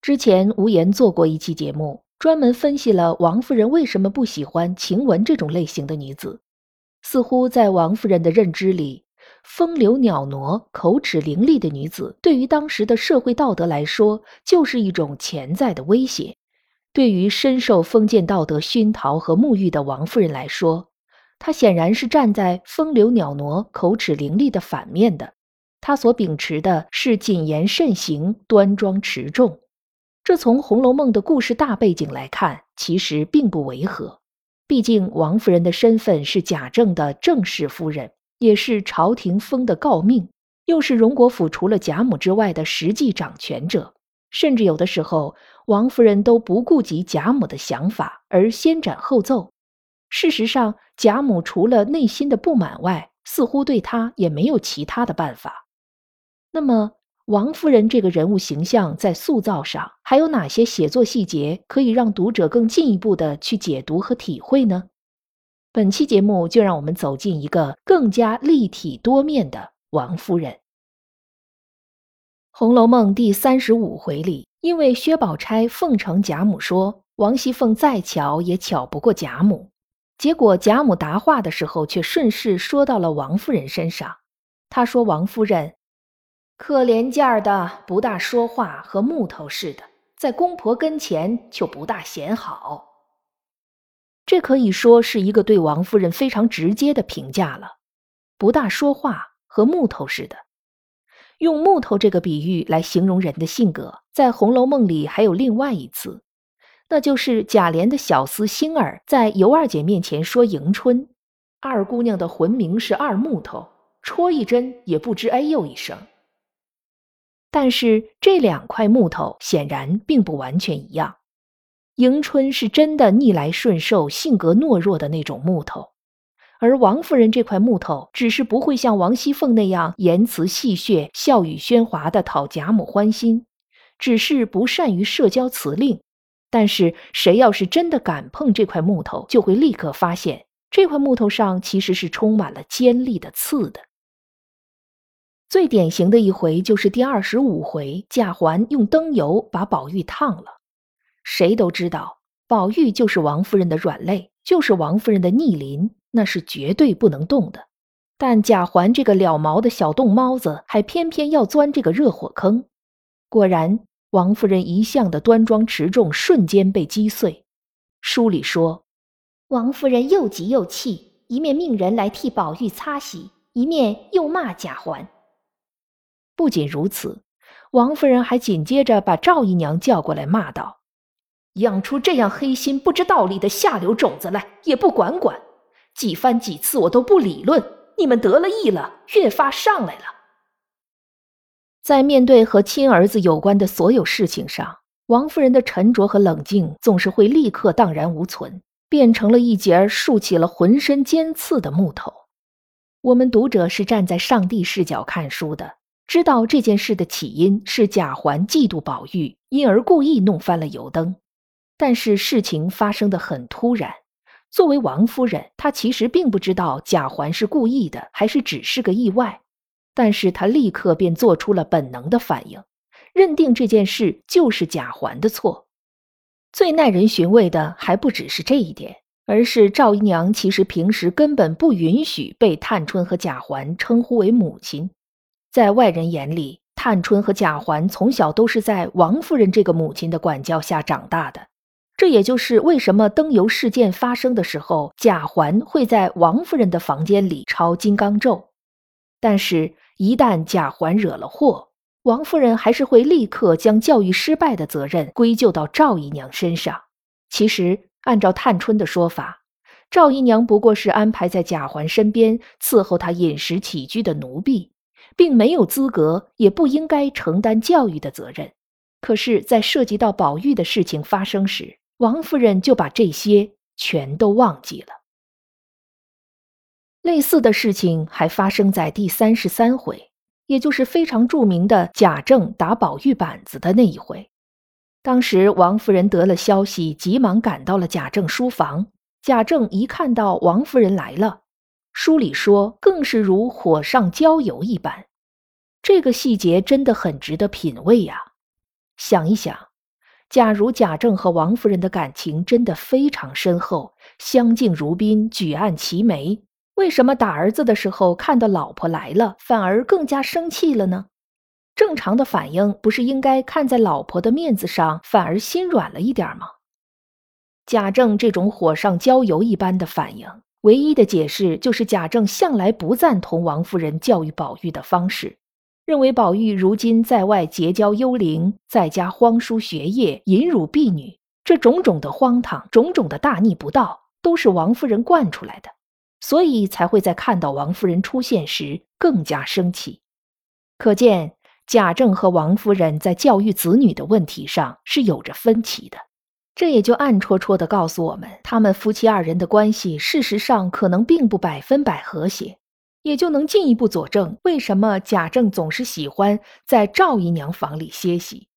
之前无言做过一期节目，专门分析了王夫人为什么不喜欢晴雯这种类型的女子。似乎在王夫人的认知里，风流袅娜、口齿伶俐的女子，对于当时的社会道德来说，就是一种潜在的威胁。对于深受封建道德熏陶和沐浴的王夫人来说，她显然是站在风流袅娜、口齿伶俐的反面的。她所秉持的是谨言慎行、端庄持重。这从《红楼梦》的故事大背景来看，其实并不违和。毕竟王夫人的身份是贾政的正室夫人，也是朝廷封的诰命，又是荣国府除了贾母之外的实际掌权者。甚至有的时候，王夫人都不顾及贾母的想法而先斩后奏。事实上，贾母除了内心的不满外，似乎对她也没有其他的办法。那么，王夫人这个人物形象在塑造上还有哪些写作细节可以让读者更进一步的去解读和体会呢？本期节目就让我们走进一个更加立体多面的王夫人。《红楼梦》第三十五回里，因为薛宝钗奉承贾母说王熙凤再巧也巧不过贾母，结果贾母答话的时候却顺势说到了王夫人身上，她说王夫人。可怜见儿的，不大说话，和木头似的，在公婆跟前就不大显好。这可以说是一个对王夫人非常直接的评价了。不大说话，和木头似的。用木头这个比喻来形容人的性格，在《红楼梦》里还有另外一次，那就是贾琏的小厮星儿在尤二姐面前说迎春，二姑娘的魂名是二木头，戳一针也不知哎呦一声。但是这两块木头显然并不完全一样。迎春是真的逆来顺受、性格懦弱的那种木头，而王夫人这块木头只是不会像王熙凤那样言辞戏谑、笑语喧哗的讨贾母欢心，只是不善于社交辞令。但是谁要是真的敢碰这块木头，就会立刻发现这块木头上其实是充满了尖利的刺的。最典型的一回就是第二十五回，贾环用灯油把宝玉烫了。谁都知道，宝玉就是王夫人的软肋，就是王夫人的逆鳞，那是绝对不能动的。但贾环这个了毛的小冻猫子，还偏偏要钻这个热火坑。果然，王夫人一向的端庄持重瞬间被击碎。书里说，王夫人又急又气，一面命人来替宝玉擦洗，一面又骂贾环。不仅如此，王夫人还紧接着把赵姨娘叫过来，骂道：“养出这样黑心不知道理的下流种子来，也不管管！几番几次我都不理论，你们得了意了，越发上来了。”在面对和亲儿子有关的所有事情上，王夫人的沉着和冷静总是会立刻荡然无存，变成了一截竖起了浑身尖刺的木头。我们读者是站在上帝视角看书的。知道这件事的起因是贾环嫉妒宝玉，因而故意弄翻了油灯。但是事情发生的很突然，作为王夫人，她其实并不知道贾环是故意的，还是只是个意外。但是她立刻便做出了本能的反应，认定这件事就是贾环的错。最耐人寻味的还不只是这一点，而是赵姨娘其实平时根本不允许被探春和贾环称呼为母亲。在外人眼里，探春和贾环从小都是在王夫人这个母亲的管教下长大的。这也就是为什么灯油事件发生的时候，贾环会在王夫人的房间里抄金刚咒。但是，一旦贾环惹了祸，王夫人还是会立刻将教育失败的责任归咎到赵姨娘身上。其实，按照探春的说法，赵姨娘不过是安排在贾环身边伺候他饮食起居的奴婢。并没有资格，也不应该承担教育的责任。可是，在涉及到宝玉的事情发生时，王夫人就把这些全都忘记了。类似的事情还发生在第三十三回，也就是非常著名的贾政打宝玉板子的那一回。当时王夫人得了消息，急忙赶到了贾政书房。贾政一看到王夫人来了，书里说更是如火上浇油一般。这个细节真的很值得品味呀。想一想，假如贾政和王夫人的感情真的非常深厚，相敬如宾，举案齐眉，为什么打儿子的时候看到老婆来了，反而更加生气了呢？正常的反应不是应该看在老婆的面子上，反而心软了一点吗？贾政这种火上浇油一般的反应，唯一的解释就是贾政向来不赞同王夫人教育宝玉的方式。认为宝玉如今在外结交幽灵，在家荒疏学业，淫辱婢女，这种种的荒唐，种种的大逆不道，都是王夫人惯出来的，所以才会在看到王夫人出现时更加生气。可见贾政和王夫人在教育子女的问题上是有着分歧的，这也就暗戳戳的告诉我们，他们夫妻二人的关系事实上可能并不百分百和谐。也就能进一步佐证为什么贾政总是喜欢在赵姨娘房里歇息。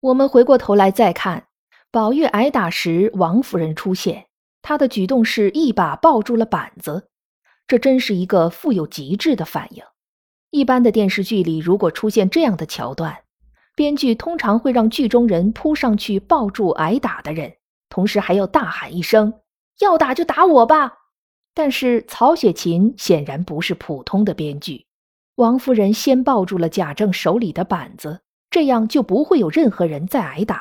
我们回过头来再看，宝玉挨打时，王夫人出现，她的举动是一把抱住了板子，这真是一个富有极致的反应。一般的电视剧里，如果出现这样的桥段，编剧通常会让剧中人扑上去抱住挨打的人，同时还要大喊一声：“要打就打我吧！”但是曹雪芹显然不是普通的编剧，王夫人先抱住了贾政手里的板子，这样就不会有任何人再挨打，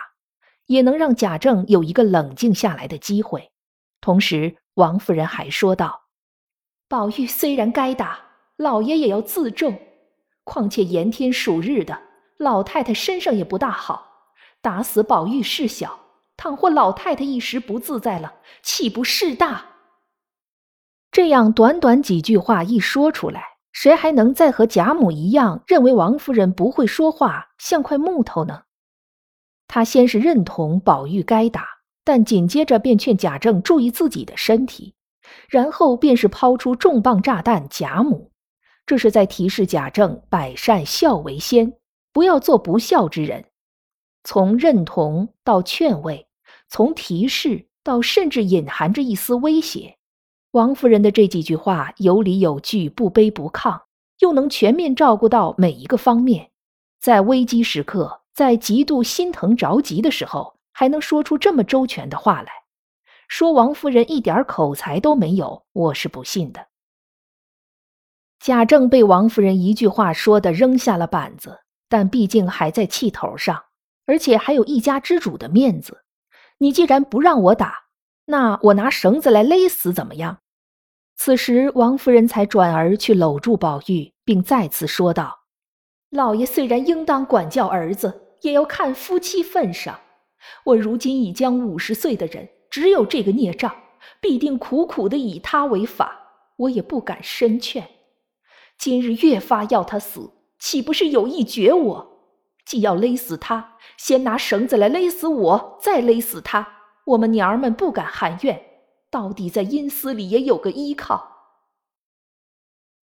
也能让贾政有一个冷静下来的机会。同时，王夫人还说道：“宝玉虽然该打，老爷也要自重。况且炎天暑日的，老太太身上也不大好，打死宝玉事小，倘或老太太一时不自在了，岂不事大？”这样短短几句话一说出来，谁还能再和贾母一样认为王夫人不会说话，像块木头呢？他先是认同宝玉该打，但紧接着便劝贾政注意自己的身体，然后便是抛出重磅炸弹贾母，这是在提示贾政百善孝为先，不要做不孝之人。从认同到劝慰，从提示到甚至隐含着一丝威胁。王夫人的这几句话有理有据，不卑不亢，又能全面照顾到每一个方面，在危机时刻，在极度心疼着急的时候，还能说出这么周全的话来，说王夫人一点口才都没有，我是不信的。贾政被王夫人一句话说的扔下了板子，但毕竟还在气头上，而且还有一家之主的面子，你既然不让我打，那我拿绳子来勒死怎么样？此时，王夫人才转而去搂住宝玉，并再次说道：“老爷虽然应当管教儿子，也要看夫妻份上。我如今已将五十岁的人，只有这个孽障，必定苦苦的以他为法，我也不敢深劝。今日越发要他死，岂不是有意绝我？既要勒死他，先拿绳子来勒死我，再勒死他，我们娘儿们不敢含怨。”到底在阴司里也有个依靠。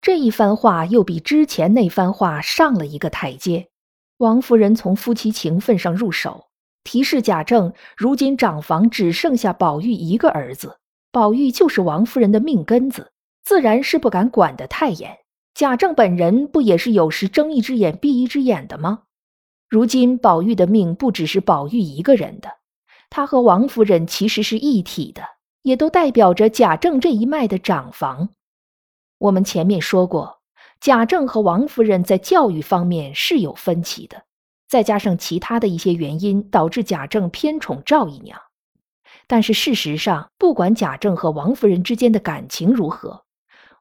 这一番话又比之前那番话上了一个台阶。王夫人从夫妻情分上入手，提示贾政：如今长房只剩下宝玉一个儿子，宝玉就是王夫人的命根子，自然是不敢管得太严。贾政本人不也是有时睁一只眼闭一只眼的吗？如今宝玉的命不只是宝玉一个人的，他和王夫人其实是一体的。也都代表着贾政这一脉的长房。我们前面说过，贾政和王夫人在教育方面是有分歧的，再加上其他的一些原因，导致贾政偏宠赵姨娘。但是事实上，不管贾政和王夫人之间的感情如何，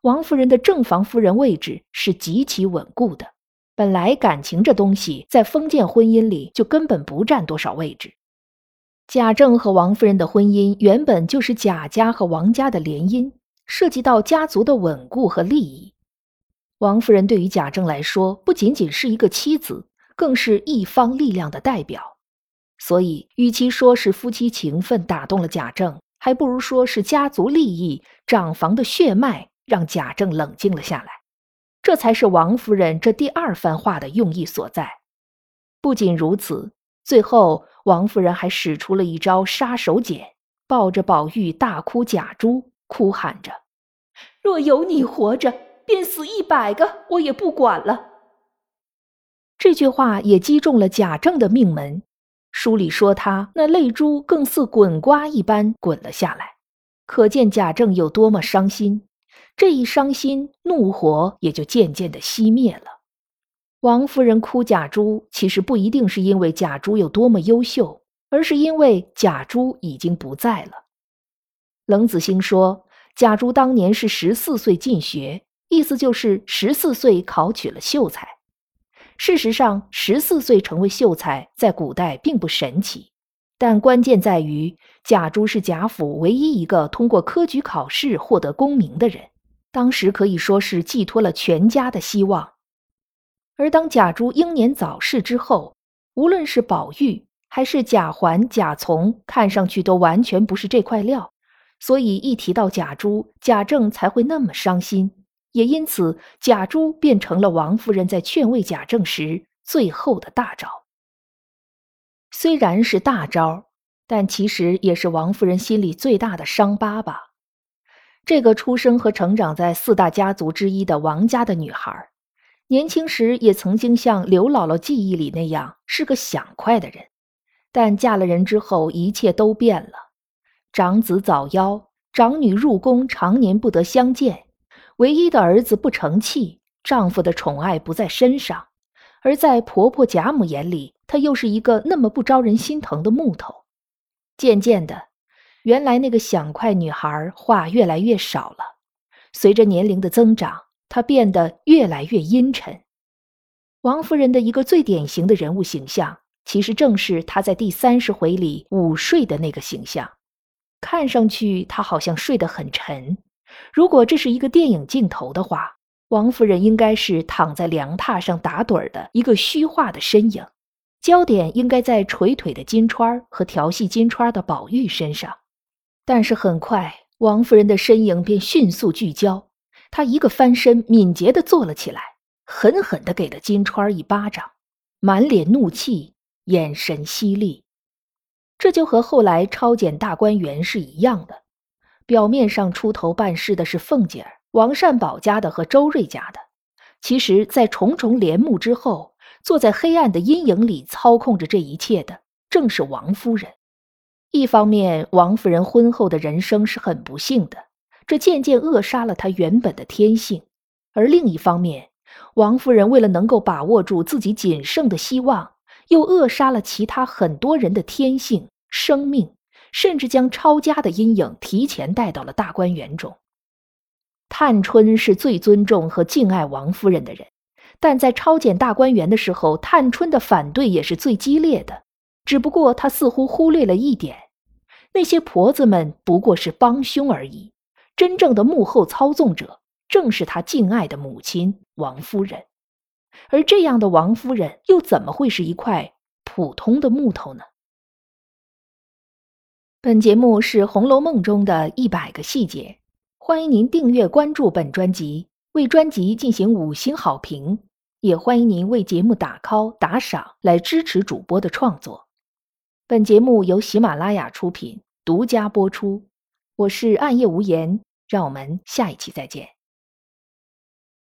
王夫人的正房夫人位置是极其稳固的。本来感情这东西在封建婚姻里就根本不占多少位置。贾政和王夫人的婚姻原本就是贾家和王家的联姻，涉及到家族的稳固和利益。王夫人对于贾政来说，不仅仅是一个妻子，更是一方力量的代表。所以，与其说是夫妻情分打动了贾政，还不如说是家族利益、长房的血脉让贾政冷静了下来。这才是王夫人这第二番话的用意所在。不仅如此，最后王夫人还使出了一招杀手锏，抱着宝玉大哭贾珠，哭喊着：“若有你活着，便死一百个，我也不管了。”这句话也击中了贾政的命门。书里说他那泪珠更似滚瓜一般滚了下来，可见贾政有多么伤心。这一伤心，怒火也就渐渐的熄灭了。王夫人哭贾珠，其实不一定是因为贾珠有多么优秀，而是因为贾珠已经不在了。冷子兴说，贾珠当年是十四岁进学，意思就是十四岁考取了秀才。事实上，十四岁成为秀才，在古代并不神奇，但关键在于贾珠是贾府唯一一个通过科举考试获得功名的人。当时可以说是寄托了全家的希望，而当贾珠英年早逝之后，无论是宝玉还是贾环、贾从，看上去都完全不是这块料，所以一提到贾珠，贾政才会那么伤心，也因此贾珠变成了王夫人在劝慰贾政时最后的大招。虽然是大招，但其实也是王夫人心里最大的伤疤吧。这个出生和成长在四大家族之一的王家的女孩，年轻时也曾经像刘姥姥记忆里那样是个想快的人，但嫁了人之后，一切都变了。长子早夭，长女入宫，常年不得相见，唯一的儿子不成器，丈夫的宠爱不在身上，而在婆婆贾母眼里，她又是一个那么不招人心疼的木头。渐渐的。原来那个想快女孩话越来越少了，随着年龄的增长，她变得越来越阴沉。王夫人的一个最典型的人物形象，其实正是她在第三十回里午睡的那个形象。看上去她好像睡得很沉。如果这是一个电影镜头的话，王夫人应该是躺在凉榻上打盹儿的一个虚化的身影，焦点应该在垂腿的金钏和调戏金钏的宝玉身上。但是很快，王夫人的身影便迅速聚焦。她一个翻身，敏捷地坐了起来，狠狠地给了金钏一巴掌，满脸怒气，眼神犀利。这就和后来抄检大观园是一样的。表面上出头办事的是凤姐儿、王善保家的和周瑞家的，其实，在重重帘幕之后，坐在黑暗的阴影里操控着这一切的，正是王夫人。一方面，王夫人婚后的人生是很不幸的，这渐渐扼杀了她原本的天性；而另一方面，王夫人为了能够把握住自己仅剩的希望，又扼杀了其他很多人的天性、生命，甚至将抄家的阴影提前带到了大观园中。探春是最尊重和敬爱王夫人的人，但在抄检大观园的时候，探春的反对也是最激烈的。只不过她似乎忽略了一点。那些婆子们不过是帮凶而已，真正的幕后操纵者正是他敬爱的母亲王夫人。而这样的王夫人又怎么会是一块普通的木头呢？本节目是《红楼梦》中的一百个细节，欢迎您订阅关注本专辑，为专辑进行五星好评，也欢迎您为节目打 call 打赏来支持主播的创作。本节目由喜马拉雅出品，独家播出。我是暗夜无言，让我们下一期再见。